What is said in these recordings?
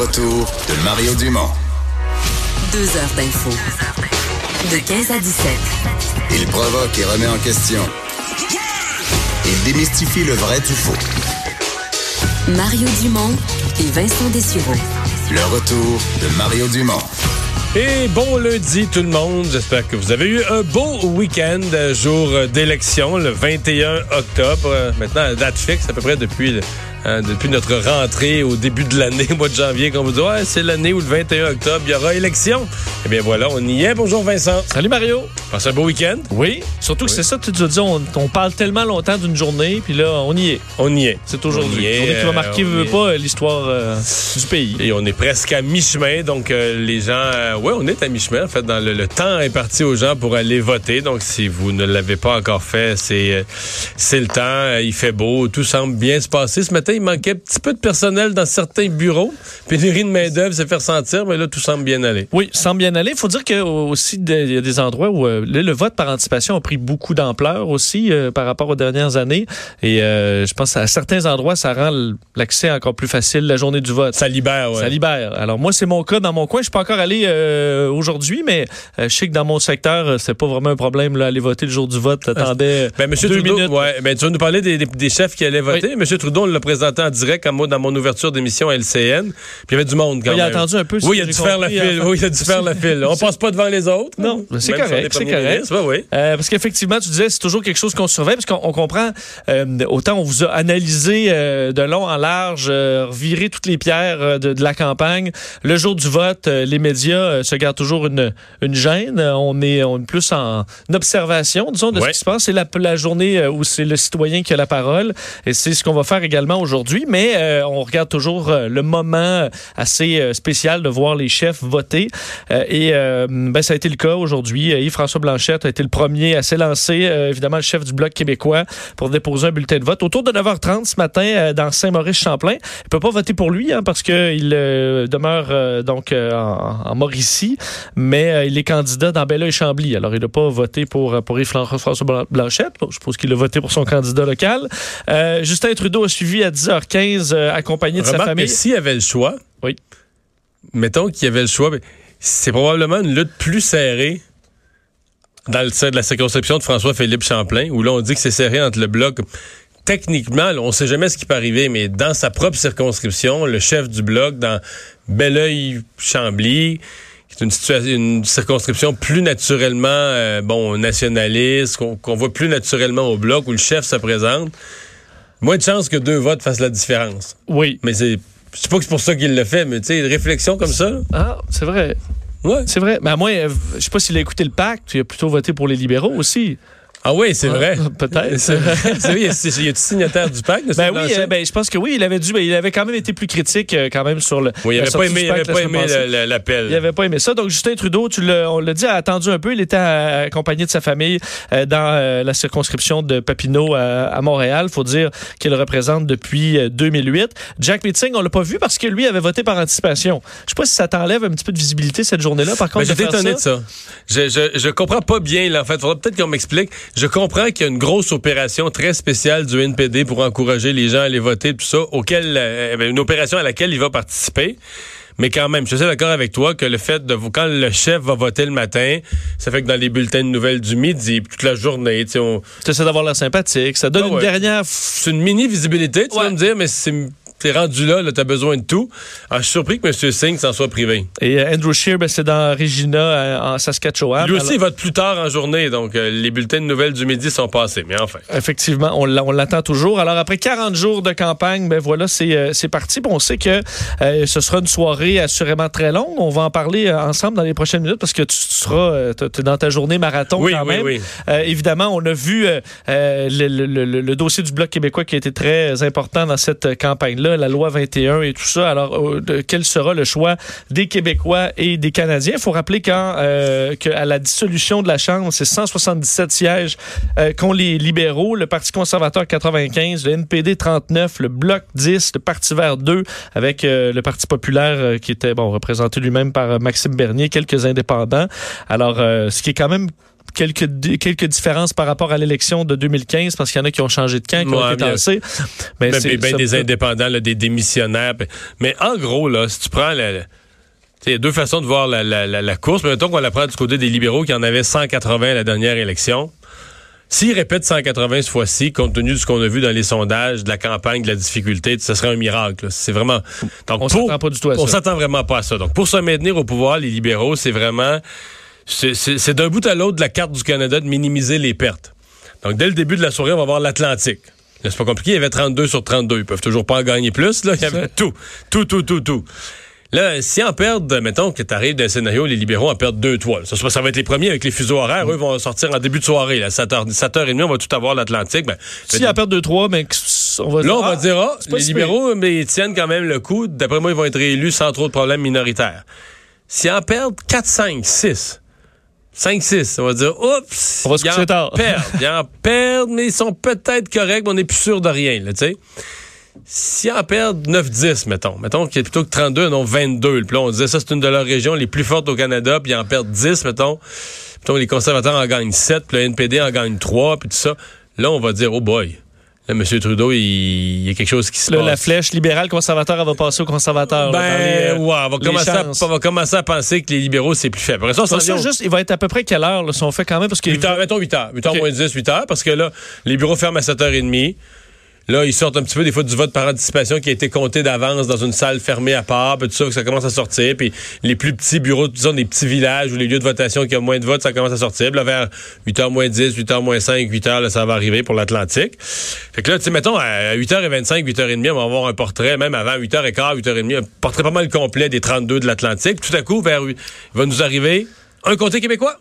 retour de Mario Dumont. Deux heures d'info. De 15 à 17. Il provoque et remet en question. Il démystifie le vrai du faux. Mario Dumont et Vincent Dessureau. Le retour de Mario Dumont. Et bon lundi tout le monde. J'espère que vous avez eu un beau week-end, euh, jour d'élection, le 21 octobre. Euh, Maintenant, date fixe à peu près depuis le- hein, depuis notre rentrée au début de l'année, au mois de janvier, qu'on vous dit ouais, c'est l'année où le 21 octobre, il y aura élection. Eh bien voilà, on y est. Bonjour Vincent. Salut Mario. Passe un beau week-end. Oui. Surtout que c'est ça, tu as dit, on, on parle tellement longtemps d'une journée, puis là, on y est. On y est. C'est aujourd'hui. est, Journée qui va euh, marquer, veut pas, l'histoire euh, du pays. Et on est presque à mi-chemin, donc euh, les gens, euh, ouais, on est à mi-chemin. En fait, dans le, le temps est parti aux gens pour aller voter. Donc, si vous ne l'avez pas encore fait, c'est c'est le temps. Il fait beau, tout semble bien se passer. Ce matin, il manquait un petit peu de personnel dans certains bureaux. Pénurie de main d'œuvre s'est fait sentir, mais là, tout semble bien aller. Oui, semble bien aller. Il faut dire aussi des- il y a des endroits où euh, le vote par anticipation a pris beaucoup d'ampleur aussi euh, par rapport aux dernières années. Et euh, je pense à certains endroits, ça rend l'accès encore plus facile la journée du vote. Ça libère, ouais. Ça libère. Alors moi, c'est mon cas dans mon coin. Je suis pas encore allé euh, aujourd'hui, mais euh, je sais que dans mon secteur, euh, c'est pas vraiment un problème là, aller voter le jour du vote. T'attendais Ben, Monsieur deux Trudeau, minutes. ouais, ben, tu vas nous parler des, des- des chefs qui allaient voter. Monsieur Trudeau, on l'a présenté en direct à moi, dans mon ouverture d'émission à LCN. Puis il y avait du monde quand Il a même. attendu un peu. Oui, il a dû faire la file. enfin. Oui, il a dû faire la file. On passe pas devant les autres. Non, Même c'est correct, c'est correct. ouais, oui. Euh, parce qu'effectivement, tu disais, c'est toujours quelque chose qu'on surveille, parce qu'on on comprend, euh, autant on vous a analysé euh, de long en large, euh, reviré toutes les pierres euh, de, de la campagne. Le jour du vote, euh, les médias euh, se gardent toujours une, une gêne. On est, on est plus en observation, disons, de Ouais. ce qui se passe. C'est la, la journée où c'est le citoyen qui a la parole, et c'est ce qu'on va faire également aujourd'hui, mais euh, on regarde toujours euh, le moment assez euh, spécial de voir les chefs voter. Et ben, ça a été le cas aujourd'hui. Yves-François Blanchette a été le premier à s'élancer, évidemment le chef du Bloc québécois, pour déposer un bulletin de vote. Autour de 9h30 ce matin, dans Saint-Maurice-Champlain. Il peut pas voter pour lui, hein, parce qu'il demeure donc en, en Mauricie, mais il est candidat dans Bella et Chambly. Alors, il n'a pas voté pour, pour Yves-François Blan- Blanchette. Je suppose qu'il a voté pour son candidat local. Justin Trudeau a suivi à 10h15, euh, accompagné de sa famille. s'il avait le choix, Oui. mettons qu'il y avait le choix, c'est probablement une lutte plus serrée dans le de la circonscription de François-Philippe Champlain, où là, on dit que c'est serré entre le bloc. Techniquement, là, on sait jamais ce qui peut arriver, mais dans sa propre circonscription, le chef du bloc, dans Belleuil-Chambly, qui est une, situation, une circonscription plus naturellement euh, bon nationaliste, qu'on qu'on voit plus naturellement au bloc, où le chef se présente, moins de chances que deux votes fassent la différence. Oui. Mais c'est. Je sais pas que c'est pour ça qu'il l'a fait, mais tu sais, une réflexion comme ça. Ah, c'est vrai. Ouais. C'est vrai. Mais à moins, euh, je sais pas s'il a écouté le pacte, il a plutôt voté pour les libéraux aussi. Ah oui, c'est vrai. Ah, peut-être. C'est vrai. Vrai, il y a- du signataire du pacte. Ben oui, euh, ben, je pense que oui, il avait dû, ben, il avait quand même été plus critique euh, quand même sur le. oui, il la avait pas aimé, l'appel. Il avait pas aimé ça. Donc, Justin Trudeau, tu on l'a dit, a attendu un peu. Il était euh, accompagné de sa famille euh, dans la circonscription de Papineau à, Montréal. faut dire qu'il représente depuis euh, 2008. Jack Meeting, on l'a pas vu parce que lui avait voté par anticipation. Je sais pas si ça t'enlève un petit peu de visibilité cette journée-là. Par Ben, contre, de J'étais étonné ça. de ça. Je, je, je comprends pas bien, là, en fait. Faudrait peut-être qu'on m'explique. Je comprends qu'il y a une grosse opération très spéciale du NPD pour encourager les gens à aller voter, tout ça, auquel, euh, ben, une opération à laquelle il va participer. Mais quand même, je suis d'accord avec toi que le fait de quand le chef va voter le matin, ça fait que dans les bulletins de nouvelles du midi, toute la journée, tu sais, on, Tu essaies d'avoir l'air sympathique. Ça donne Ah une dernière. c'est une mini visibilité, tu Ouais. vas me dire, mais c'est t'es rendu là, là t'as besoin de tout. Alors, je suis surpris que M. Singh s'en soit privé. Et euh, Andrew Scheer, ben, c'est dans Regina, euh, en Saskatchewan. Lui aussi, Alors- il vote plus tard en journée, donc euh, les bulletins de nouvelles du midi sont passés. Mais enfin. Effectivement, on l'a- on l'attend toujours. Alors, après 40 jours de campagne, ben voilà, c'est euh, parti. Bon, on sait que euh, ce sera une soirée assurément très longue. On va en parler ensemble dans les prochaines minutes parce que tu, tu seras t'es dans ta journée marathon Oui, quand oui, même. oui. Évidemment, on a vu le, le- le- le dossier du Bloc québécois qui a été très important dans cette euh, la loi 21 et tout ça. Alors, euh, quel sera le choix des Québécois et des Canadiens? Il faut rappeler quand, euh, qu'à la dissolution de la Chambre, c'est 177 sièges euh, qu'ont les libéraux, le Parti conservateur 95, le NPD 39, le Bloc 10, le Parti vert 2, avec le Parti populaire qui était bon représenté lui-même par Maxime Bernier, quelques indépendants. Alors, ce qui est quand même quelques, quelques différences par rapport à l'élection de 2015 parce qu'il y en a qui ont changé de camp, qui ont été tassés. Mais c'est- ben, des peut- indépendants, là, des démissionnaires. Mais en gros, là, si tu prends la, il y a deux façons de voir la, la- la- la course. Mais mettons qu'on la prend du côté des libéraux qui en avaient 180 à la dernière élection. S'ils répètent 180 ce fois-ci, compte tenu de ce qu'on a vu dans les sondages, de la campagne, de la difficulté, ce serait un miracle. C'est vraiment. Donc, On s'attend pas du tout à On ça. s'attend vraiment pas à ça. Donc, pour se maintenir au pouvoir, les libéraux, c'est vraiment. C'est d'un bout à l'autre de la carte du Canada de minimiser les pertes. Donc, dès le début de la soirée, on va voir l'Atlantique. C'est pas compliqué, il y avait 32 sur 32. Ils peuvent toujours pas en gagner plus. Là. Il y avait tout, tout, tout, tout, tout. Là, si en perdent, mettons que tu arrives d'un scénario, les libéraux en perdent deux, trois. là. Ça, ça va être les premiers avec les fuseaux horaires. Eux vont sortir en début de soirée. Là, 7h, 7h30, on va tout avoir l'Atlantique. Ben, S'il y a perte de 3, mais on va Là, on va ah, dire, ah, les si libéraux, mais ils tiennent quand même le coup. D'après moi, ils vont être réélus sans trop de problèmes minoritaires. S'ils en perdent 4, 5, 6, 5, 6, on va dire, oups, On va se ils en tard. perdent. Ils en perdent, mais ils sont peut-être corrects, mais on n'est plus sûr de rien, là, tu sais. S'ils en perdent 9, 10, mettons, mettons a plutôt que 32, non 22. Puis là, on disait ça, c'est une de leurs régions les plus fortes au Canada, puis ils en perdent 10, mettons. Mettons, les conservateurs en gagnent 7, puis le NPD en gagne 3, puis tout ça. Là, on va dire, oh boy. Là, M. Trudeau, il, y a quelque chose qui se Là, passe. la flèche libérale conservateur, elle va passer au conservateur. Ben, les, euh, ouais, on va, commencer à, chances. on va commencer à penser que les libéraux, c'est plus faible. Ça, Ça, juste, il va être à peu près quelle heure, là, si on fait quand même, parce que 8 heures, mettons 8 heures. 8 heures Ok. moins 10, 8 heures, parce que là, les bureaux ferment à 7h30. Là, ils sortent un petit peu des fois du vote par anticipation qui a été compté d'avance dans une salle fermée à part, puis tout ça, que ça commence à sortir. Puis les plus petits bureaux, disons des petits villages ou les lieux de votation qui ont moins de votes, ça commence à sortir. Puis là, vers 8h moins 10, 8h moins 5, 8h, là, ça va arriver pour l'Atlantique. Fait que là, tu sais, mettons, à 8h25, 8h30, on va avoir un portrait, même avant 8h15, 8h30, un portrait pas mal complet des 32 de l'Atlantique. Tout à coup, vers, il va nous arriver un comté québécois.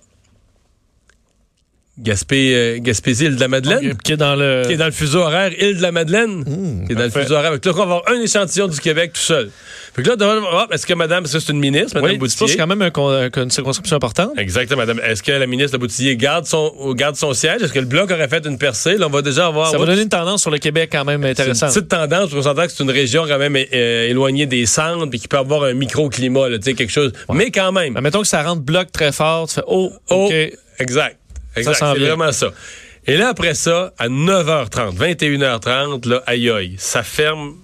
Gaspé, euh, Gaspésie, île de la Madeleine qui est dans le. qui est dans le fuseau horaire île de la Madeleine, qui est dans le fuseau horaire. Que là, on va avoir un échantillon du Québec tout seul. Fait que là, ah, est-ce que madame, parce que c'est une ministre, madame Oui, c'est Boutier? quand même un con- une circonscription importante. Exactement, madame. Est-ce que la ministre de Boutillier garde son, garde son siège? Est-ce que le Bloc aurait fait une percée? Là, on va déjà avoir... Ça va donner une tendance sur le Québec quand même c'est une intéressante. petite tendance, on s'entend que c'est une région quand même euh, éloignée des centres, puis qui peut avoir un microclimat, tu sais, quelque chose. Mais quand même. Ben, mettons que ça rentre bloc très fort, tu fais Oh, Oh, OK. exact. Exact. C'est vraiment ça. Et là, après ça, à 9h30, 21h30, là, aïe aïe, ça ferme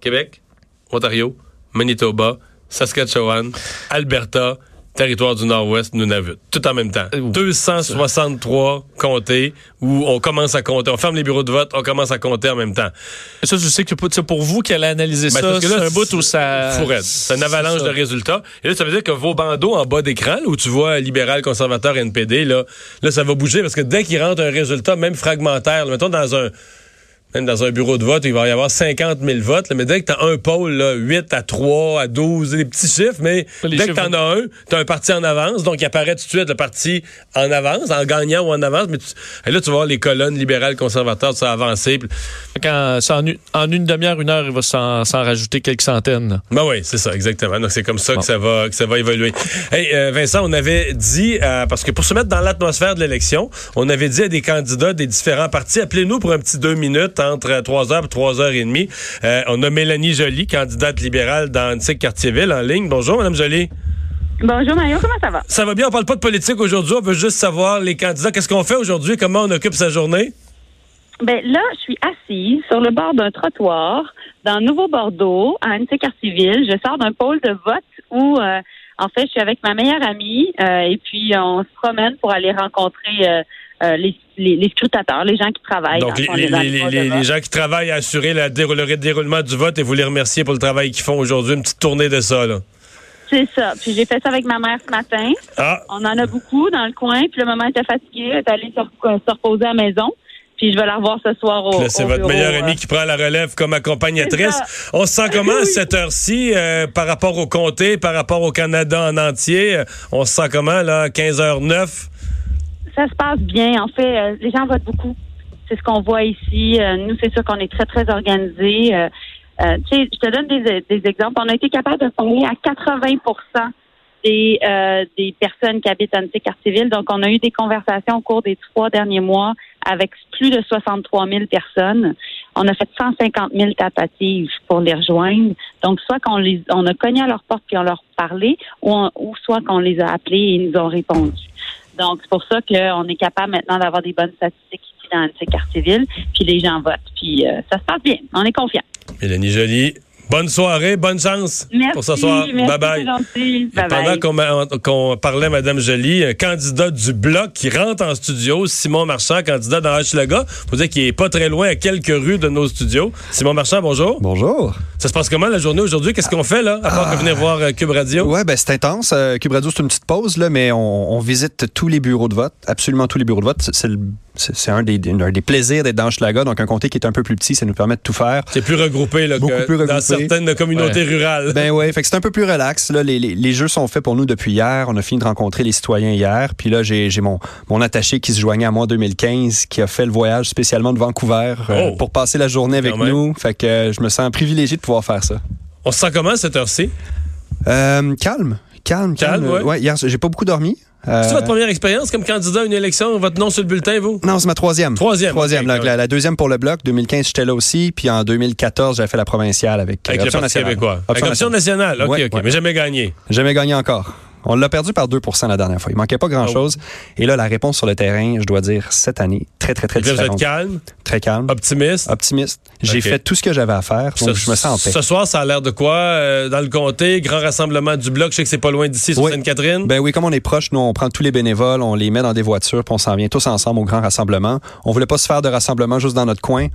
Québec, Ontario, Manitoba, Saskatchewan, Alberta, territoire du Nord-Ouest, Nunavut. Tout en même temps. Ouh. 263 comtés où on commence à compter. On ferme les bureaux de vote, on commence à compter en même temps. Et ça, je sais que sais, pour vous qui allez analyser Ben, ça, parce que là, c'est un bout où ça. C'est une avalanche de résultats. Et là, ça veut dire que vos bandeaux en bas d'écran, là, où tu vois libéral, conservateur, NPD, là, là, ça va bouger parce que dès qu'il rentre un résultat, même fragmentaire, là, mettons dans un même dans un bureau de vote, il va y avoir 50 000 votes, là, mais dès que tu as un pôle, là, 8 à 3, à 12, des petits chiffres, mais Les dès que tu en as un, tu as un parti en avance, donc il apparaît tout de suite le parti en avance, en gagnant ou en avance, mais tu- et là, tu vas voir les colonnes libérales, conservateurs, ça Quand, ça, en, une- en une demi-heure, une heure, il va s'en rajouter quelques centaines. Ben oui, c'est ça, exactement. Donc c'est comme ça Bon. que ça va que ça va évoluer. Hey, euh, Vincent, on avait dit euh, parce que pour se mettre dans l'atmosphère de l'élection, on avait dit à des candidats des différents partis, appelez-nous pour un petit deux minutes entre 3 heures et 3 heures et demie. Euh, on a Mélanie Joly, candidate libérale dans Antique Cartierville en ligne. Bonjour, Madame Joly. Bonjour Mario, comment ça va? Ça va bien, on parle pas de politique aujourd'hui, on veut juste savoir les candidats, qu'est-ce qu'on fait aujourd'hui, comment on occupe sa journée? Ben là, je suis assise sur le bord d'un trottoir dans Nouveau-Bordeaux, à Annecy-Cartierville. Je sors d'un pôle de vote où, euh, en fait, je suis avec ma meilleure amie euh, et puis on se promène pour aller rencontrer euh, les, les, les scrutateurs, les gens qui travaillent. Donc les, fond, les- gens qui travaillent à assurer la le déroulement du vote et vous les remercier pour le travail qu'ils font aujourd'hui, une petite tournée de ça. Là. C'est ça. Puis j'ai fait ça avec ma mère ce matin. Ah, On en a beaucoup dans le coin. Puis le moment était fatiguée, elle est allée se, re- se reposer à la maison. Puis je vais la revoir ce soir au, c'est votre bureau, meilleure euh. amie qui prend la relève comme accompagnatrice. On se sent comment à cette heure-ci euh, par rapport au comté, par rapport au Canada en entier? On se sent comment, là, 15h09? Ça se passe bien. En fait, euh, les gens votent beaucoup. C'est ce qu'on voit ici. Euh, nous, c'est sûr qu'on est très, très organisés. Euh, euh, je te donne des, des exemples. On a été capable de parler à 80% des, euh, des personnes qui habitent Annecy-Cartierville. Donc, on a eu des conversations au cours des trois derniers mois avec plus de 63 000 personnes. On a fait 150 000 tentatives pour les rejoindre. Donc, soit qu'on les, on a cogné à leur porte puis on leur parlait, ou, on- ou soit qu'on les a appelés et ils nous ont répondu. Donc, c'est pour ça qu'on est capable maintenant d'avoir des bonnes statistiques ici dans ces quartiers-villes, puis les gens votent. Puis euh, ça se passe bien. On est confiants. Bonne soirée, bonne chance Merci. pour ce soir. Merci, bye bye. Pendant qu'on m'a- qu'on parlait, Madame Joly, un candidat du Bloc qui rentre en studio, Simon Marchand, candidat dans Hochelaga. Faut dire qu'il est pas très loin, à quelques rues de nos studios. Simon Marchand, bonjour. Bonjour. Ça se passe comment la journée aujourd'hui? Qu'est-ce qu'on fait, là, à part que venir voir euh, Cube Radio? Ouais, ben c'est intense. Euh, Cube Radio, c'est une petite pause, là, mais on, on visite tous les bureaux de vote, absolument tous les bureaux de vote. C'est le- c'est- un des, un des plaisirs d'être dans Schlaga, donc un comté qui est un peu plus petit, ça nous permet de tout faire. C'est plus regroupé, là, Beaucoup que plus dans regroupé. certaines communautés rurales. Ben ouais, fait que c'est un peu plus relax. Là, les, les- les jeux sont faits pour nous depuis hier. On a fini de rencontrer les citoyens hier. Puis là, j'ai mon, mon attaché qui se joignait à moi en 2015, qui a fait le voyage spécialement de Vancouver euh, Oh. pour passer la journée avec Quand même. nous. Fait que euh, je me sens privilégié de pouvoir faire ça. On se sent comment cette heure-ci? Euh, calme, calme, Calme, calme. ouais. hier, j'ai pas beaucoup dormi. Euh, C'est votre première expérience comme candidat à une élection? Votre nom sur le bulletin, vous? Non, c'est ma troisième. Troisième, Troisième. ok, la, correct. la- la deuxième pour le bloc. 2015, j'étais là aussi. Puis en 2014, j'avais fait la provinciale avec, Avec le Option Parti nationale. québécois. Avec Option nationale. OK, Ouais, OK. ouais. Mais jamais gagné. Jamais gagné encore. On l'a perdu par 2% la dernière fois. Il manquait pas grand-chose. Et là, la réponse sur le terrain, je dois dire, cette année, très, très, très vous êtes différente. calme, Très calme. optimiste? Optimiste. J'ai fait tout ce que j'avais à faire. Donc, Ce- je me sens en paix. Ce soir, ça a l'air de quoi? euh, dans le comté, grand rassemblement du bloc. Je sais que c'est pas loin d'ici, sur Oui. Sainte-Catherine. Ben oui, comme on est proche, nous, on prend tous les bénévoles, on les met dans des voitures, puis on s'en vient tous ensemble au grand rassemblement. On voulait pas se faire de rassemblement juste dans notre coin.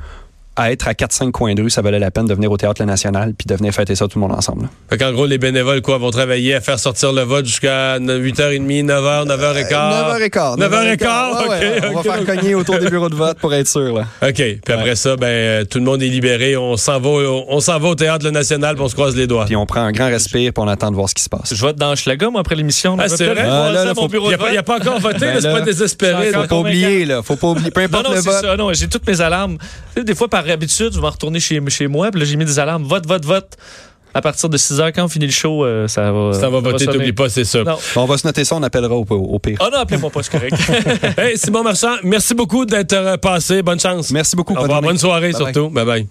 À être à 4-5 coins de rue, ça valait la peine de venir au Théâtre National puis de venir fêter ça tout le monde ensemble. là. Fait qu'en gros, les bénévoles, quoi, vont travailler à faire sortir le vote jusqu'à 8h30, 9h, 9h15. 9h15. 9h15, Ouais, ouais, OK, On va faire cogner autour des bureaux de vote pour être sûr. Là. OK. Puis après ça, ben, euh, tout le monde est libéré. On s'en va, au- on s'en va au Théâtre National, puis on se croise les doigts. Puis on prend un grand respire puis on attend de voir ce qui se passe. Je vote dans Schlaga, moi, après l'émission. Ah, c'est vrai? Il de n'y a, vote. pas- il a pas encore voté, Ben là, c'est pas désespéré. Faut pas oublier, là. Faut pas oublier. Peu Non, importe non, le c'est vote. ça. Non, j'ai toutes mes alarmes. Des fois, par habitude, je vais retourner chez, chez moi, puis là, j'ai mis des alarmes. Vote, vote, vote. À partir de 6 heures, quand on finit le show, euh, ça va. T'en vas voter, t'oublies pas, c'est ça. Non. On va se noter ça, on appellera au, au pire. Ah non, appelez-moi pas, c'est correct. Hey, Simon Marchand, merci beaucoup d'être euh, passé. Bonne chance. Merci beaucoup. Au bonne. Bonne soirée, Bye surtout. Bye bye.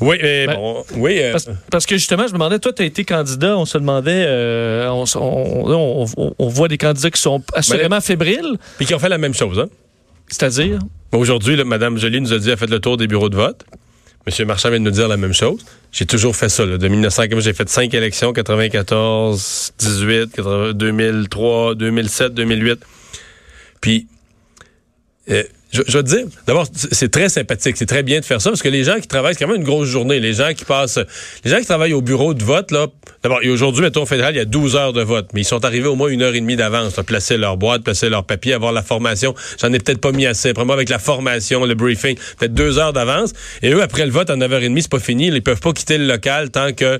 Oui, mais Ben, bon, oui. euh, Parce, parce que justement, je me demandais, toi, tu as été candidat, on se demandait, euh, on, on- on- on voit des candidats qui sont assurément fébriles, Puis qui ont fait la même chose. Hein? c'est-à-dire? Aujourd'hui, Mme Joly nous a dit, elle a fait le tour des bureaux de vote. M. Marchand vient de nous dire la même chose. J'ai toujours fait ça. Là, de 1900, comme j'ai fait cinq élections, 94, 18, 80, 2003, 2007, 2008. Puis, euh, je, je te dire, d'abord, c'est très sympathique, c'est très bien de faire ça parce que les gens qui travaillent, c'est quand même une grosse journée. Les gens qui passent, les gens qui travaillent au bureau de vote, là, d'abord, aujourd'hui, mettons, au fédéral, il y a 12 heures de vote, mais ils sont arrivés au moins une heure et demie d'avance, placer leur boîte, placer leur papier, avoir la formation. J'en ai peut-être pas mis assez. Moi, avec la formation, le briefing, peut-être deux heures d'avance. Et eux, après le vote, à 9h30, c'est pas fini. Ils peuvent pas quitter le local tant que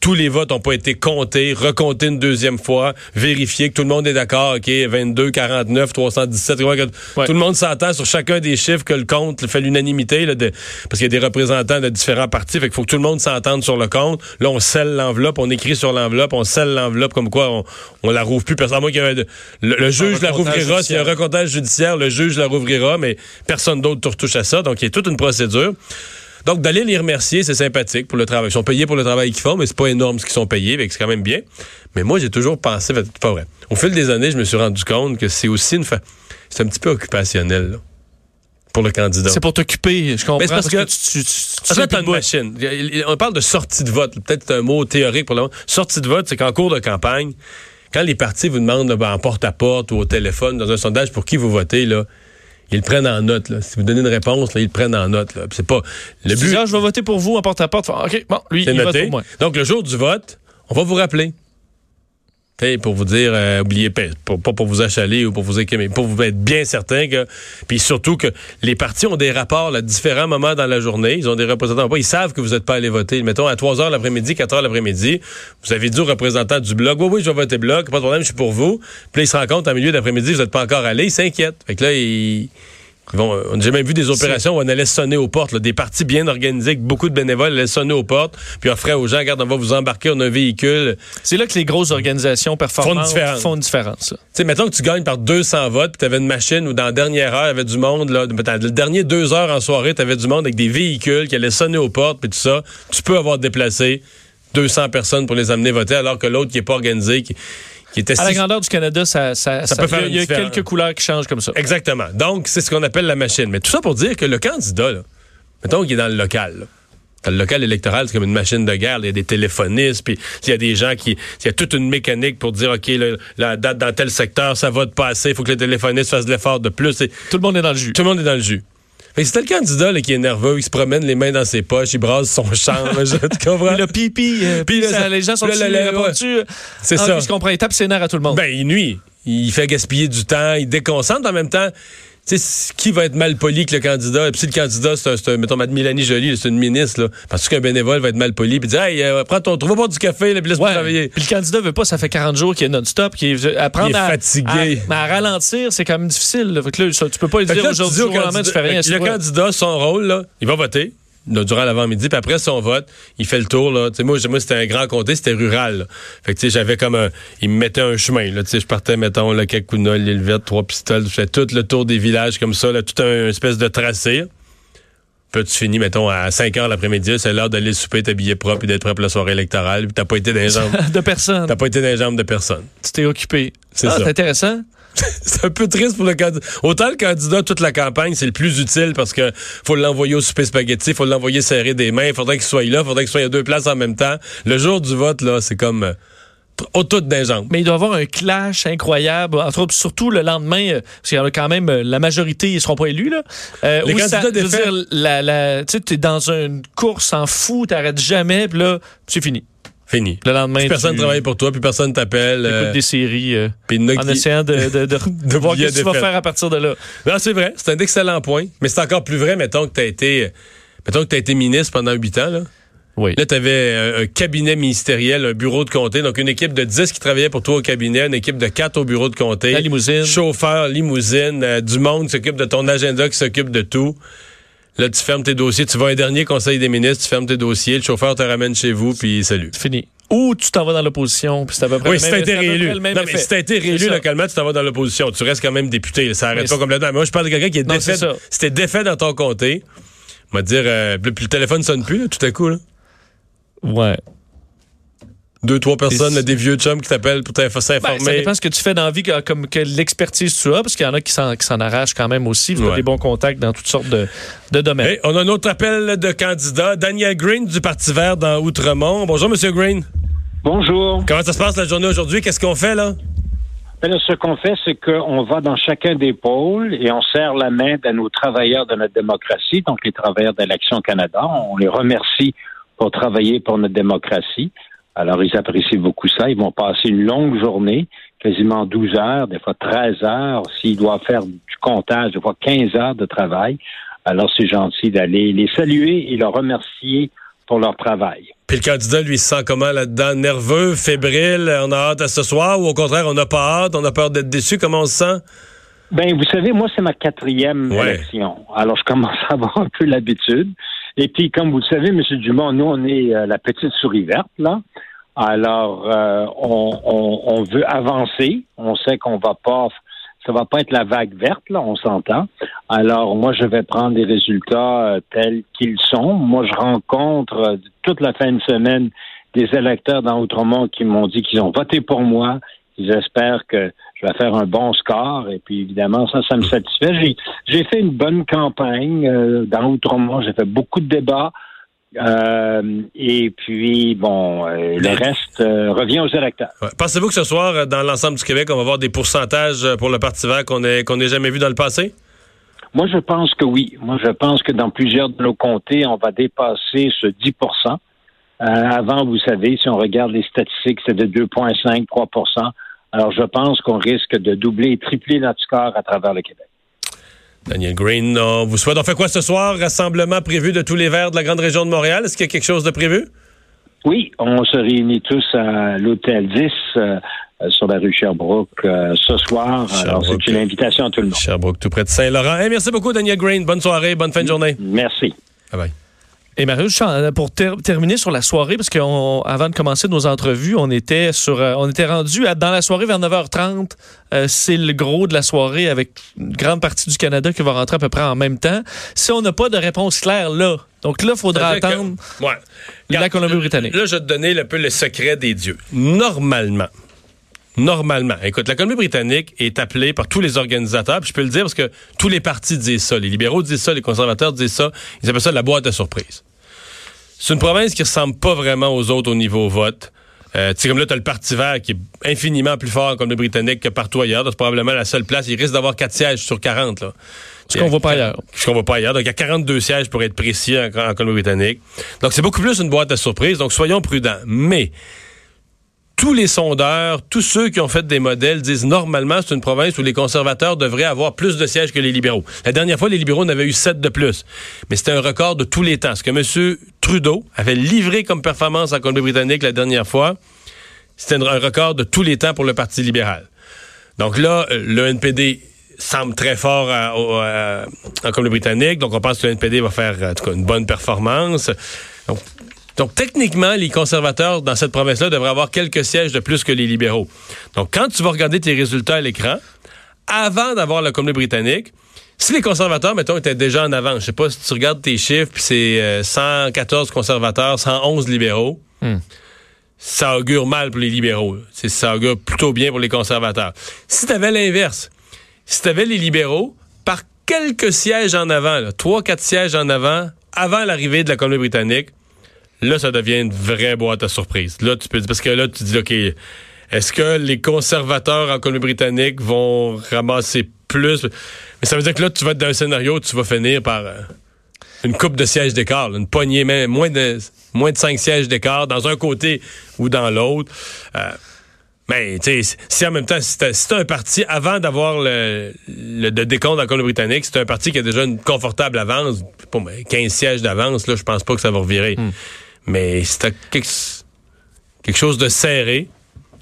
tous les votes n'ont pas été comptés, recomptés une deuxième fois, vérifier que tout le monde est d'accord, OK, 22, 49, 317, que Ouais. tout le monde s'entend sur chacun des chiffres, que le compte fait l'unanimité, parce qu'il y a des représentants de différents partis, fait qu'il faut que tout le monde s'entende sur le compte. Là, on scelle l'enveloppe, on écrit sur l'enveloppe, on scelle l'enveloppe comme quoi on, on la rouvre plus. Personne, à moins qu'il y ait le, le juge la rouvrira, s'il y a un recomptage judiciaire, le juge la rouvrira, mais personne d'autre ne retouche à ça, donc il y a toute une procédure. Donc, d'aller les remercier, c'est sympathique pour le travail. Ils sont payés pour le travail qu'ils font, mais c'est pas énorme ce qu'ils sont payés, que c'est quand même bien. Mais moi, j'ai toujours pensé, c'est pas vrai. Au fil des années, je me suis rendu compte que c'est aussi une fa... c'est un petit peu occupationnel, là, pour le candidat. C'est pour t'occuper, je comprends. Mais c'est parce que- tu, tu, tu, tu que plus une machine. On parle de sortie de vote. Peut-être un mot théorique pour le moment. Sortie de vote, c'est qu'en cours de campagne, quand les partis vous demandent là, ben, en porte-à-porte ou au téléphone, dans un sondage, pour qui vous votez, là, ils le prennent en note. Là. Si vous donnez une réponse, là, ils le prennent en note. C'est pas le but. ah, je vais voter pour vous en porte-à-porte. OK, bon, lui, il vote noté. pour moi. Donc, le jour du vote, on va vous rappeler. Pour vous dire, euh, oubliez pas, pour- pas pour vous achaler ou pour vous mais pour vous être bien certain que, puis surtout que les partis ont des rapports à différents moments dans la journée. Ils ont des représentants. Ils savent que vous n'êtes pas allé voter. Mettons à 3 heures l'après-midi, 4 heures l'après-midi, vous avez dit au représentant du bloc, oui, oui, je vais voter bloc, pas de problème, je suis pour vous. Puis là, ils se rendent compte en milieu d'après-midi, vous n'êtes pas encore allé, ils s'inquiètent. Fait que là, ils. Vont, euh, j'ai même vu des opérations où on allait sonner aux portes, là, des partis bien organisés, avec beaucoup de bénévoles allaient sonner aux portes, puis offraient aux gens, regarde, on va vous embarquer, on a un véhicule. C'est là que les grosses organisations performantes Font une différence. font une différence. Tu sais, mettons que tu gagnes par 200 votes, puis t'avais une machine où dans la dernière heure, il y avait du monde, là, dans les derniers deux heures en soirée, t'avais du monde avec des véhicules qui allaient sonner aux portes, puis tout ça. Tu peux avoir déplacé 200 personnes pour les amener voter, alors que l'autre qui est pas organisé, qui, qui À la grandeur du Canada, ça, ça, Ça peut faire il y a- différence. quelques couleurs qui changent comme ça. Exactement. Donc, c'est ce qu'on appelle la machine. Mais tout ça pour dire que le candidat, là, mettons qu'il est dans le local, là. Dans le local électoral, c'est comme une machine de guerre. Il y a des téléphonistes, puis il y a des gens qui... Il y a toute une mécanique pour dire, OK, là, la date dans tel secteur, ça va te passer, il faut que les téléphonistes fassent de l'effort de plus. Et Tout le monde est dans le jus. tout le monde est dans le jus. C'était le candidat là, qui est nerveux, il se promène les mains dans ses poches, il brasse son champ. je- tu comprends? Le pipi, euh, Puis puis là, ça, ça- les gens sont répondus. C'est ah, ça. puis Je comprends, il tape ses nerfs à tout le monde. Ben, il nuit. Il fait gaspiller du temps, il déconcentre en même temps. Tu sais, qui va être mal poli que le candidat? Et puis si le candidat, c'est un, mettons, Mme Mélanie Joly, c'est une ministre, là, parce qu'un bénévole va être mal poli, puis dire, hey, euh, prends ton, trouve pas du café, là, puis laisse-moi travailler. Puis le candidat veut pas, ça fait 40 jours qu'il est non-stop, qu'il est, apprendre Il est à, fatigué. à- à ralentir, c'est quand même difficile. là. Fait que là, ça, tu peux pas lui dire aujourd'hui, au lendemain, tu fais rien. le candidat, son rôle, là, il va voter durant l'avant-midi, puis après son vote, il fait le tour. Là. Moi, moi c'était un grand comté, c'était rural. là. Fait que tu sais, j'avais comme un... Il me mettait un chemin. Là, je partais, mettons, le Kakuna, l'île verte, trois pistoles, je faisais tout le tour des villages comme ça, là, tout un espèce de tracé. Puis tu finis, mettons, à 5 heures l'après-midi, c'est l'heure d'aller souper, t'habiller propre et d'être prêt pour la soirée électorale. Puis t'as pas été dans les jambes. de personne. T'as pas été dans les jambes de personne. Tu t'es occupé. C'est ah, ça. C'est intéressant. C'est un peu triste pour le candidat. Autant le candidat, toute la campagne, c'est le plus utile parce que faut l'envoyer au souper spaghetti, faut l'envoyer serrer des mains, il faudrait qu'il soit là, il faudrait qu'il soit à deux places en même temps. Le jour du vote, là, c'est comme euh, au tout d'un jambes. Mais il doit y avoir un clash incroyable, entre autres, surtout le lendemain, euh, parce qu'il y en a quand même, euh, la majorité, ils seront pas élus, là. Euh, Les candidats ça- je veux défaits. dire, la, la, tu sais, t'es dans une course en fou, t'arrêtes jamais, puis là, c'est fini. Fini. Le lendemain, Plus personne tu travaille pour toi, puis personne t'appelle. écoutes euh, des séries euh, en qui- essayant de, de, de, de voir ce que tu vas faire à partir de là. Non, c'est vrai, c'est un excellent point. Mais c'est encore plus vrai, mettons que t'as été, mettons que t'as été ministre pendant huit ans, là. Oui. Là, tu avais un, un cabinet ministériel, un bureau de comté, donc une équipe de 10 qui travaillait pour toi au cabinet, une équipe de 4 au bureau de comté. La limousine. Chauffeur, limousine, euh, du monde qui s'occupe de ton agenda, qui s'occupe de tout. Là, tu fermes tes dossiers, tu vas à un dernier conseil des ministres, tu fermes tes dossiers, le chauffeur te ramène chez vous, puis salut. C'est fini. Ou tu t'en vas dans l'opposition, puis c'est à peu près Oui, le si même t'as été réélu. Non, mais si t'as été réélu localement, tu t'en vas dans l'opposition. Tu restes quand même député. Ça arrête Mais pas complètement. Moi, je parle de quelqu'un qui est Non, défait. Si t'es défait dans ton comté, on va dire, euh, puis le téléphone sonne plus, là, tout à coup, là. Ouais. Deux, trois personnes, là, des vieux chums qui t'appellent pour t'inf- Ben, ça s'informer. dépend ce que tu fais dans la vie, que- comme que l'expertise tu as, parce qu'il y en a qui s'en, qui s'en arrachent quand même aussi. Vous Ouais. avez des bons contacts dans toutes sortes de, de domaines. Hey, on a un autre appel de candidat, Daniel Green du Parti vert dans Outremont. Bonjour, Monsieur Green. Bonjour. Comment ça se passe la journée aujourd'hui? Qu'est-ce qu'on fait, là? Ben là, ce qu'on fait, c'est qu'on va dans chacun des pôles et on serre la main à nos travailleurs de notre démocratie, donc les travailleurs de l'Action Canada. On les remercie pour travailler pour notre démocratie. Alors, ils apprécient beaucoup ça. Ils vont passer une longue journée, quasiment 12 heures, des fois 13 heures. S'ils doivent faire du comptage, des fois 15 heures de travail. Alors, c'est gentil d'aller les saluer et les remercier pour leur travail. Puis le candidat, lui, se sent comment là-dedans? Nerveux, fébrile, on a hâte à ce soir ou au contraire, on n'a pas hâte, on a peur d'être déçu? Comment on se sent? Ben, vous savez, moi, c'est ma quatrième Ouais. élection. Alors, je commence à avoir un peu l'habitude. Et puis, comme vous le savez, M. Dumont, nous, on est euh, la petite souris verte, là. Alors, euh, on, on, on veut avancer. On sait qu'on va pas, ça va pas être la vague verte, là, on s'entend. Alors, moi, je vais prendre des résultats euh, tels qu'ils sont. Moi, je rencontre euh, toute la fin de semaine des électeurs dans Outremont qui m'ont dit qu'ils ont voté pour moi. Ils espèrent que je vais faire un bon score. Et puis, évidemment, ça, ça me satisfait. J'ai, j'ai fait une bonne campagne euh, dans Outremont. J'ai fait beaucoup de débats. Euh, et puis, bon, euh, le reste euh, revient aux électeurs. Ouais. Pensez-vous que ce soir, dans l'ensemble du Québec, on va avoir des pourcentages pour le Parti vert qu'on n'ait jamais vu dans le passé? Moi, je pense que oui. Moi, je pense que dans plusieurs de nos comtés, on va dépasser ce 10% Euh, Avant, vous savez, si on regarde les statistiques, c'est de 2,5, 3 Alors, je pense qu'on risque de doubler et tripler notre score à travers le Québec. Daniel Green, on vous souhaite. On fait quoi ce soir? Rassemblement prévu de tous les verts de la grande région de Montréal. Est-ce qu'il y a quelque chose de prévu? Oui, on se réunit tous à l'Hôtel 10 euh, sur la rue Sherbrooke euh, ce soir. Alors, c'est une invitation à tout le monde. Sherbrooke, tout près de Saint-Laurent. Hey, merci beaucoup, Daniel Green. Bonne soirée, bonne fin de journée. Merci. Bye bye. Et sens, pour ter- terminer sur la soirée, parce qu'avant de commencer nos entrevues, on était sur, euh, on était rendu dans la soirée vers 9h30. Euh, c'est le gros de la soirée avec une grande partie du Canada qui va rentrer à peu près en même temps. Si on n'a pas de réponse claire là, donc là, il faudra que- attendre. Ouais. La Colombie-Britannique. Là, je vais te donner un peu le secret des dieux. Normalement, normalement, écoute, la Colombie-Britannique est appelée par tous les organisateurs, puis je peux le dire parce que tous les partis disent ça, les libéraux disent ça, les conservateurs disent ça, ils appellent ça la boîte à surprise. C'est une province qui ressemble pas vraiment aux autres au niveau vote. Euh, tu sais, comme là, t'as le Parti vert qui est infiniment plus fort en Colombie-Britannique que partout ailleurs. C'est probablement la seule place. Il risque d'avoir 4 sièges sur 40, là. Ce qu'on voit pas ailleurs. Ce qu'on voit pas ailleurs. Donc, il y a 42 sièges pour être précis en, en Colombie-Britannique. Donc, c'est beaucoup plus une boîte à surprise. Donc, soyons prudents. Mais, tous les sondeurs, tous ceux qui ont fait des modèles disent normalement c'est une province où les conservateurs devraient avoir plus de sièges que les libéraux. La dernière fois, les libéraux en avaient eu sept de plus. Mais c'était un record de tous les temps. Ce que M. Trudeau avait livré comme performance en Colombie-Britannique la dernière fois, c'était un record de tous les temps pour le Parti libéral. Donc là, le NPD semble très fort en Colombie-Britannique. Donc on pense que le NPD va faire en tout cas une bonne performance. Donc, techniquement, les conservateurs dans cette province-là devraient avoir quelques sièges de plus que les libéraux. Donc, quand tu vas regarder tes résultats à l'écran, avant d'avoir la Colombie-Britannique, si les conservateurs, mettons, étaient déjà en avant, je sais pas si tu regardes tes chiffres, puis c'est euh, 114 conservateurs, 111 libéraux, Hmm. ça augure mal pour les libéraux. Ça augure plutôt bien pour les conservateurs. Si tu avais l'inverse, si tu avais les libéraux, par quelques sièges en avant, là, 3-4 sièges en avant, avant l'arrivée de la Colombie-Britannique, là, ça devient une vraie boîte à surprise. Là, tu peux parce que là, tu dis, OK, est-ce que les conservateurs en Colombie-Britannique vont ramasser plus? Mais ça veut dire que là, tu vas être dans un scénario où tu vas finir par euh, une coupe de sièges d'écart, une poignée, même moins de moins de cinq sièges d'écart dans un côté ou dans l'autre. Euh, mais, tu sais, si en même temps, si t'as un parti, avant d'avoir le, décompte en Colombie-Britannique, c'est un parti qui a déjà une confortable avance, bon, ben, 15 sièges d'avance, là, je pense pas que ça va revirer. Mais si t'as quelque, quelque chose de serré,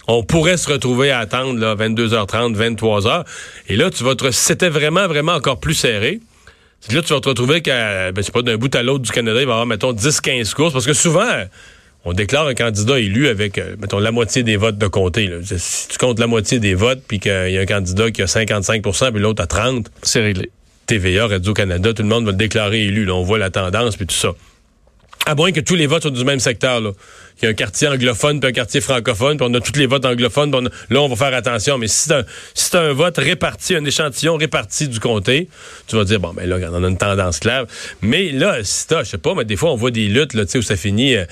on pourrait se retrouver à attendre, là, 22h30, 23h. Et là, tu vas te, c'était vraiment, vraiment encore plus serré, là, tu vas te retrouver qu'à, ben, c'est pas d'un bout à l'autre du Canada, il va y avoir, mettons, 10-15 courses, parce que souvent, on déclare un candidat élu avec, euh, mettons, la moitié des votes de comté. là. Si tu comptes la moitié des votes, puis qu'il y a un candidat qui a 55% puis l'autre a 30 C'est réglé. TVA, Radio-Canada, tout le monde va le déclarer élu. Là. On voit la tendance, puis tout ça. À moins que tous les votes soient du même secteur. Là. Il y a un quartier anglophone puis un quartier francophone, puis on a tous les votes anglophones. là, on va faire attention. Mais si c'est un, si c'est un vote réparti, un échantillon réparti du comté, tu vas dire, bon, ben là, on a une tendance claire. Mais là, si t'as, je sais pas, mais des fois, on voit des luttes là, tu sais, où ça finit... euh,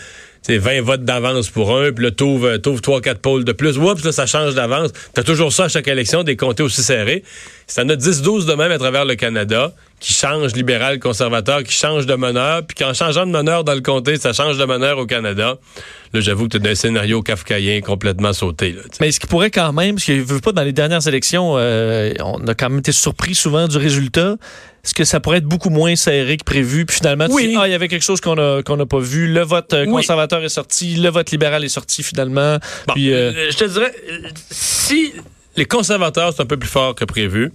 sais, 20 votes d'avance pour un, puis là, euh, t'ouvres 3-4 pôles de plus. Oups, là, ça change d'avance. T'as toujours ça à chaque élection, des comtés aussi serrés. Si t'en as 10-12 de même à travers le Canada, qui changent libéral, conservateur, qui changent de meneur, puis qu'en changeant de meneur dans le comté, ça change de meneur au Canada, là, j'avoue que t'es un scénario kafkaïen complètement sauté. Mais ce qui pourrait quand même, parce que je pas dans les dernières élections, euh, on a quand même été surpris souvent du résultat. Est-ce que ça pourrait être beaucoup moins serré que prévu? Puis finalement, tu Oui. dis, ah, il y avait quelque chose qu'on n'a pas vu. Le vote euh, Oui. conservateur est sorti, le vote libéral est sorti finalement. Bon, Puis, euh, euh, je te dirais, si les conservateurs sont un peu plus forts que prévu,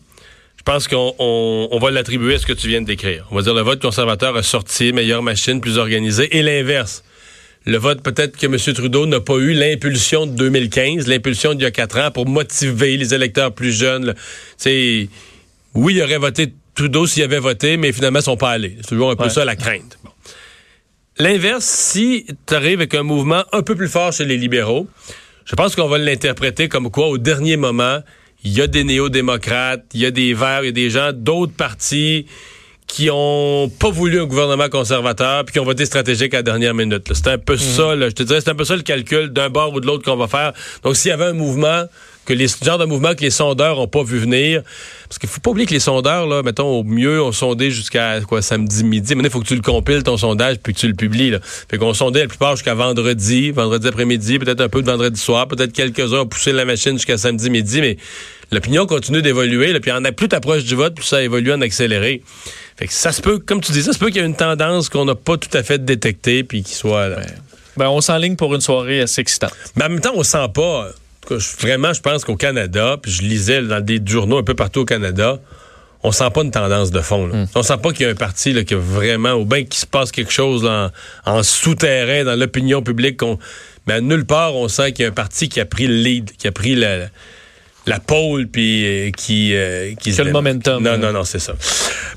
je pense qu'on on- on va l'attribuer à ce que tu viens de décrire. On va dire le vote conservateur a sorti, meilleure machine, plus organisée, et l'inverse. Le vote, peut-être que M. Trudeau n'a pas eu l'impulsion de 2015, l'impulsion d'il y a quatre ans pour motiver les électeurs plus jeunes. là. Oui, il aurait voté Trudeau s'il avait voté, mais finalement, ils sont pas allés. C'est toujours un peu ça la crainte. Bon. L'inverse, si tu arrives avec un mouvement un peu plus fort chez les libéraux, je pense qu'on va l'interpréter comme quoi, au dernier moment, il y a des néo-démocrates, il y a des Verts, il y a des gens d'autres partis qui ont pas voulu un gouvernement conservateur puis qui ont voté stratégique à la dernière minute. C'est un peu ça, là. je te dirais, c'est un peu ça le calcul d'un bord ou de l'autre qu'on va faire. Donc, s'il y avait un mouvement que les ce genre de mouvement que les sondeurs ont pas vu venir, parce qu'il faut pas oublier que les sondeurs, là, mettons, au mieux, ont sondé jusqu'à quoi samedi midi. Maintenant, il faut que tu le compiles ton sondage puis que tu le publies. Là. Fait qu'on sondait la plupart jusqu'à vendredi, vendredi après-midi, peut-être un peu de vendredi soir, peut-être quelques-uns ont poussé la machine jusqu'à samedi midi, mais l'opinion continue d'évoluer. là, Puis en a plus t'approches du vote, plus ça évolue en accéléré. Fait que ça se peut, comme tu dis, ça se peut qu'il y ait une tendance qu'on n'a pas tout à fait détectée puis qui soit. là. ben, on s'enligne pour une soirée assez excitante. Mais en même temps, on sent pas. Je- vraiment, je pense qu'au Canada, puis je lisais dans des journaux un peu partout au Canada, on sent pas une tendance de fond. Là. On sent pas qu'il y a un parti là, qui a vraiment, ou bien qu'il se passe quelque chose là, en, en souterrain dans l'opinion publique. qu'on- Mais à nulle part, on sent qu'il y a un parti qui a pris le lead, qui a pris la, la pôle puis euh, qui euh, qui Que le démarque. momentum, Non non non, c'est ça.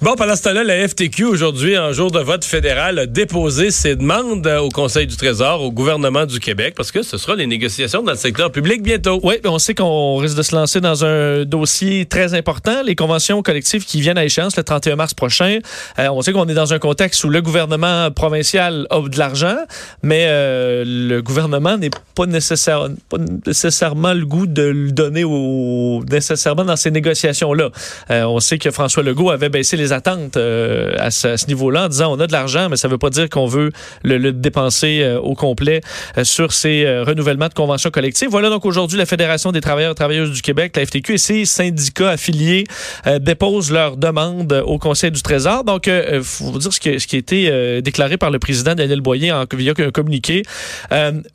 Bon, pendant ce temps-là, la FTQ aujourd'hui en jour de vote fédéral a déposé ses demandes euh, au Conseil du Trésor au gouvernement du Québec parce que ce sera les négociations dans le secteur public bientôt. Oui, on sait qu'on risque de se lancer dans un dossier très important, les conventions collectives qui viennent à échéance le 31 mars prochain. Euh, on sait qu'on est dans un contexte où le gouvernement provincial a de l'argent, mais euh, le gouvernement n'est pas, nécessaire, pas nécessairement le goût de le donner au, nécessairement dans ces négociations-là. Euh, on sait que François Legault avait baissé les attentes euh, à ce, niveau-là en disant on a de l'argent, mais ça ne veut pas dire qu'on veut le, dépenser euh, au complet euh, sur ces renouvellements de conventions collectives. Voilà donc aujourd'hui la Fédération des travailleurs et travailleuses du Québec, la FTQ et ses syndicats affiliés déposent leur demande au Conseil du Trésor. Donc, il faut vous dire ce qui, a été déclaré par le président Daniel Boyer en, via un communiqué,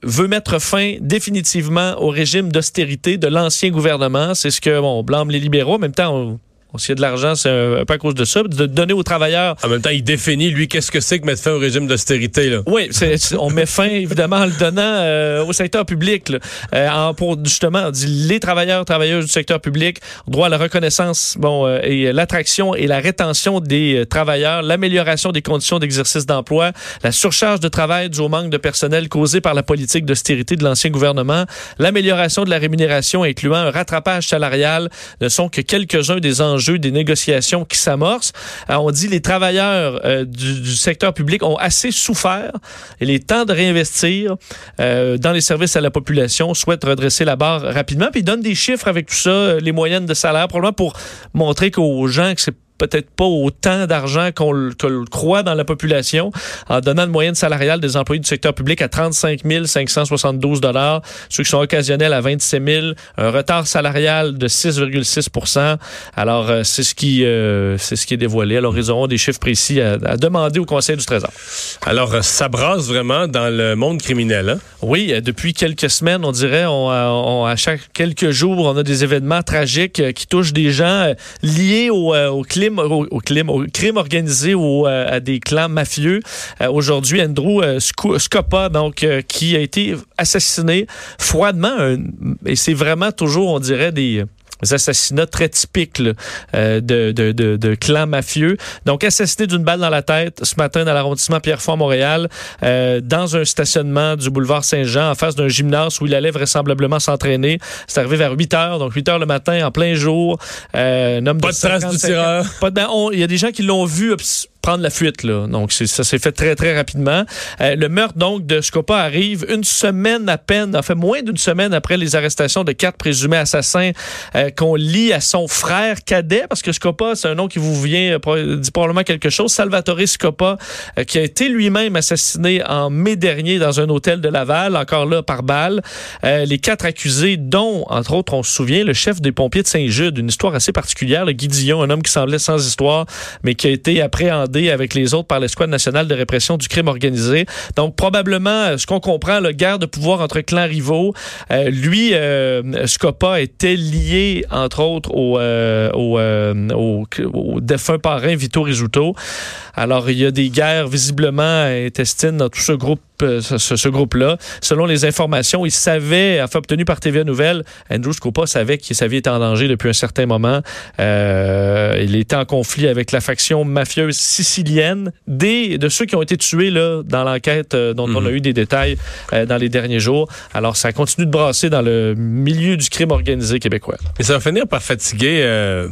veut mettre fin définitivement au régime d'austérité de l'ancien gouvernement. C'est ce que, bon, on blâme les libéraux. En même temps, on s'il y a de l'argent, c'est un, peu à cause de ça, de donner aux travailleurs En même temps, il définit lui qu'est-ce que c'est que mettre fin au régime d'austérité là. oui, on met fin évidemment en le donnant euh, au secteur public. là. Euh, en- pour justement, on dit les travailleurs, travailleuses du secteur public, droit à la reconnaissance, bon, euh, et l'attraction et la rétention des euh, travailleurs, l'amélioration des conditions d'exercice d'emploi, la surcharge de travail dû au manque de personnel causé par la politique d'austérité de l'ancien gouvernement, l'amélioration de la rémunération incluant un rattrapage salarial ne sont que quelques-uns des enjeux des négociations qui s'amorcent. Euh, on dit les travailleurs euh, du, secteur public ont assez souffert et les temps de réinvestir euh, dans les services à la population souhaitent redresser la barre rapidement. Puis ils donnent des chiffres avec tout ça, les moyennes de salaire, probablement pour montrer qu'aux gens que c'est peut-être pas autant d'argent qu'on le, que le croit dans la population, en donnant une moyenne salariale des employés du secteur public à 35 572 dollars, ceux qui sont occasionnels à 27 000, un retard salarial de 6,6% Alors, euh, c'est ce qui euh, c'est ce qui est dévoilé. Alors, ils auront des chiffres précis à, à demander au Conseil du Trésor. Alors, euh, ça brasse vraiment dans le monde criminel. Hein? Oui, euh, depuis quelques semaines, on dirait, on, on- à chaque quelques jours, on a des événements tragiques qui touchent des gens liés au, au, au, crime organisé euh, à des clans mafieux. Euh, Aujourd'hui, Andrew euh, Sco- Scopa, donc, qui a été assassiné froidement, et c'est vraiment toujours, on dirait, des assassinats très typiques là, euh, de, de, de, de clans mafieux. Donc, assassiné d'une balle dans la tête ce matin dans l'arrondissement Pierrefonds, Montréal, euh, dans un stationnement du boulevard Saint-Jean, en face d'un gymnase où il allait vraisemblablement s'entraîner. C'est arrivé vers 8 heures, donc 8 heures le matin, en plein jour. Euh, un homme Pas de trace du 55 tireur. pas de- ben, on- Il y a des gens qui l'ont vu prendre la fuite. Là. Donc, ça s'est fait très, très rapidement. Euh, le meurtre, donc, de Scopa arrive une semaine à peine, en fait, moins d'une semaine après les arrestations de quatre présumés assassins euh, qu'on lie à son frère cadet, parce que Scopa, c'est un nom qui vous vient, euh, dit probablement quelque chose. Salvatore Scopa, qui a été lui-même assassiné en mai dernier dans un hôtel de Laval, encore là, par balle. Les quatre accusés, dont, entre autres, on se souvient, le chef des pompiers de Saint-Jude, une histoire assez particulière, le Guy Dion, un homme qui semblait sans histoire, mais qui a été appréhendé avec les autres par l'escouade nationale de répression du crime organisé. Donc, probablement, euh, ce qu'on comprend, la guerre de pouvoir entre clans rivaux. Euh, lui, euh, Scopa était lié, entre autres, au, au, défunt parrain Vito Rizzuto. Alors, il y a des guerres visiblement intestines dans tout ce groupe ce, ce- groupe-là. Selon les informations, il savait, enfin obtenu par TVA Nouvelle, Andrew Scopa savait que sa vie était en danger depuis un certain moment. Euh, il était en conflit avec la faction mafieuse sicilienne, des, de ceux qui ont été tués là, dans l'enquête euh, dont on a eu des détails euh, dans les derniers jours. Alors, ça continue de brasser dans le milieu du crime organisé québécois. Et ça va finir par fatiguer, euh,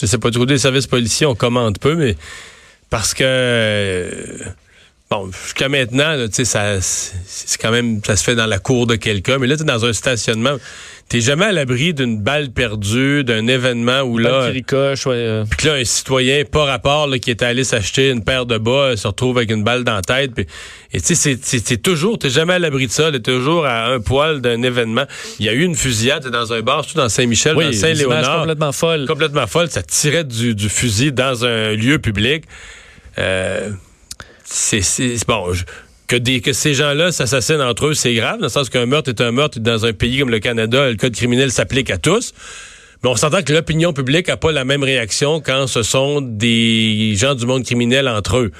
je sais pas, du côté des services policiers, on commande peu, mais parce que, euh, bon, jusqu'à maintenant, tu sais, ça, c'est quand même, ça se fait dans la cour de quelqu'un, mais là, tu es dans un stationnement, t'es jamais à l'abri d'une balle perdue, d'un événement où là, ricoche, ouais, euh, puis que là, un citoyen, pas rapport, là, qui est allé s'acheter une paire de bas, euh, se retrouve avec une balle dans la tête. Puis, et tu sais, c'est- toujours, t'es jamais à l'abri de ça. T'es toujours à un poil d'un événement. Il y a eu une fusillade t'es dans un bar, surtout dans Saint-Michel, oui, dans Saint-Léonard. complètement folle. Complètement folle. Ça tirait du, du fusil dans un lieu public. Euh, c'est bon. que, ces gens-là s'assassinent entre eux, c'est grave, dans le sens qu'un meurtre est un meurtre dans un pays comme le Canada, le code criminel s'applique à tous. Mais on s'entend que l'opinion publique n'a pas la même réaction quand ce sont des gens du monde criminel entre eux.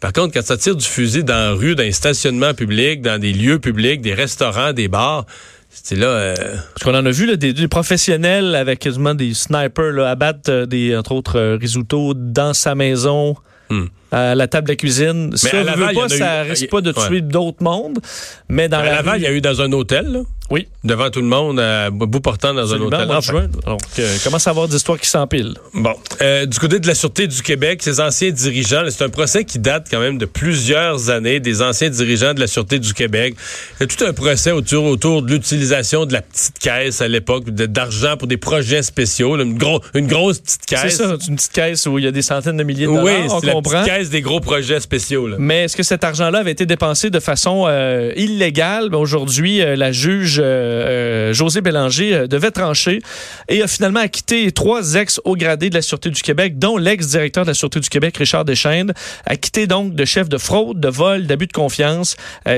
Par contre, quand ça tire du fusil dans la rue, dans les stationnements publics, dans des lieux publics, des restaurants, des bars, C'est là. euh, Parce qu'on en a vu des, professionnels avec quasiment des snipers là, abattre euh, des, entre autres, euh, risotto dans sa maison. Hmm. À la table de cuisine. ça, à veut Laval, pas, en a ça eu- risque pas de tuer d'autres mondes, mais dans à la Laval, il y a eu dans un hôtel, là, Oui, devant tout le monde, à bout portant dans absolument, un hôtel. juin. Donc, euh, commence à avoir des histoires qui s'empilent. Bon, Euh, du côté de la Sûreté du Québec, ces anciens dirigeants, c'est un procès qui date quand même de plusieurs années, des anciens dirigeants de la Sûreté du Québec. A tout un procès autour, autour de l'utilisation de la petite caisse à l'époque, d'argent pour des projets spéciaux, là, une, gros, une grosse petite C'est caisse. ça, c'est une petite caisse où il y a des centaines de milliers de Oui, dollars, on c'est la comprend. petite caisse des gros projets spéciaux. Là. Mais est-ce que cet argent-là avait été dépensé de façon euh, illégale? Ben, Aujourd'hui, la juge euh, euh, José Bélanger euh, devait trancher et a finalement acquitté trois ex-hauts gradés de la Sûreté du Québec, dont l'ex-directeur de la Sûreté du Québec, Richard Deschaines, acquitté donc de chef de fraude, de vol, d'abus de confiance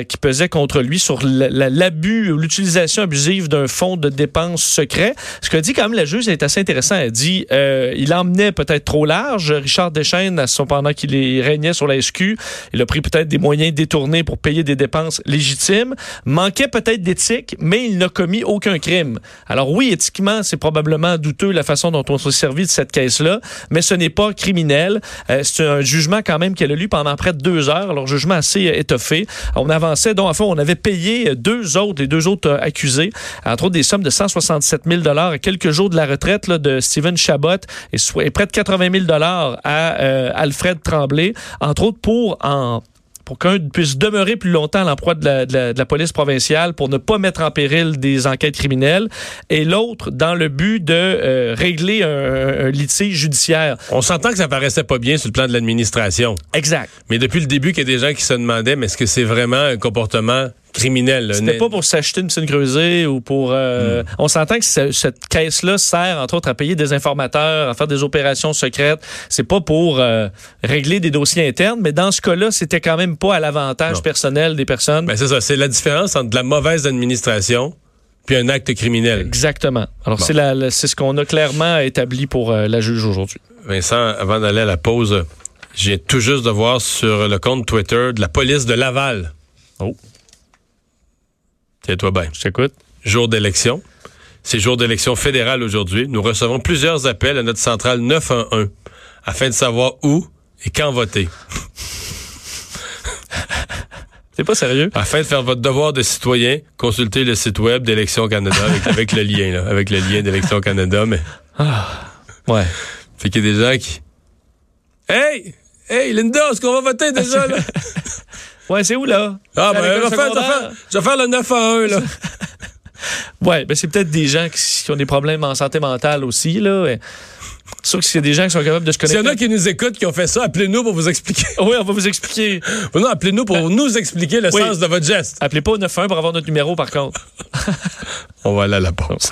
qui pesait contre lui sur la- la- l'abus ou l'utilisation abusive d'un fonds de dépenses secret. Ce qu'a dit quand même la juge est assez intéressant. Elle dit il emmenait peut-être trop large. Richard son, pendant qu'il régnait sur la SQ, il a pris peut-être des moyens détournés pour payer des dépenses légitimes. Manquait peut-être d'éthique, mais il n'a commis aucun crime. Alors oui, éthiquement, c'est probablement douteux la façon dont on s'est servi de cette caisse-là, mais ce n'est pas criminel. Euh, c'est un jugement quand même qu'elle a lu pendant près de deux heures. Alors jugement assez euh, étoffé. On avançait, donc enfin, on avait payé euh, deux autres, les deux autres accusés, entre autres des sommes de 167 000 dollars à quelques jours de la retraite de Steven Chabot et, près de 80 000 dollars à Alfred Tremblay, entre autres pour en pour qu'un puisse demeurer plus longtemps à l'emploi de la, de, la, de la police provinciale pour ne pas mettre en péril des enquêtes criminelles, et l'autre dans le but de euh, régler un, un litige judiciaire. On s'entend que ça paraissait pas bien sur le plan de l'administration. Exact. Mais depuis le début, qu'il y a des gens qui se demandaient, mais est-ce que c'est vraiment un comportement criminel? C'était pas pour s'acheter une piscine creusée ou pour. euh, On s'entend que ce- cette caisse-là sert, entre autres, à payer des informateurs, à faire des opérations secrètes. C'est pas pour euh, régler des dossiers internes, mais dans ce cas-là, c'était quand même pas à l'avantage Non. personnel des personnes. Ben, c'est ça, c'est la différence entre de la mauvaise administration puis un acte criminel. Exactement. Alors, Bon. c'est la- la- c'est ce qu'on a clairement établi pour euh, la juge aujourd'hui. Vincent, avant d'aller à la pause, j'ai tout juste de voir sur le compte Twitter de la police de Laval. Oh. Tiens-toi bien. Je t'écoute. Jour d'élection. C'est jour d'élection fédérale aujourd'hui. Nous recevons plusieurs appels à notre centrale 911 afin de savoir où et quand voter. C'est pas sérieux? Afin de faire votre devoir de citoyen, consultez le site web d'Élections Canada avec, avec le lien, là, avec le lien d'Élections Canada. Mais Ouais. fait qu'il y a des gens qui. Hey! Hey, Linda, est-ce qu'on va voter déjà, là? Ouais, c'est où, là? Ah, ben, je vais, faire, je, vais secondaire? faire, je vais faire le 9 à 1, là. Ouais, ben c'est peut-être des gens qui, qui ont des problèmes en santé mentale aussi, là. C'est sûr que a des gens qui sont capables de se S'il y connecter. en a qui nous écoutent, qui ont fait ça, appelez-nous pour vous expliquer. Oui, on va vous expliquer. non, appelez-nous pour nous expliquer le Oui. sens de votre geste. Appelez pas au 91 pour avoir notre numéro, par contre. On va aller à la pause.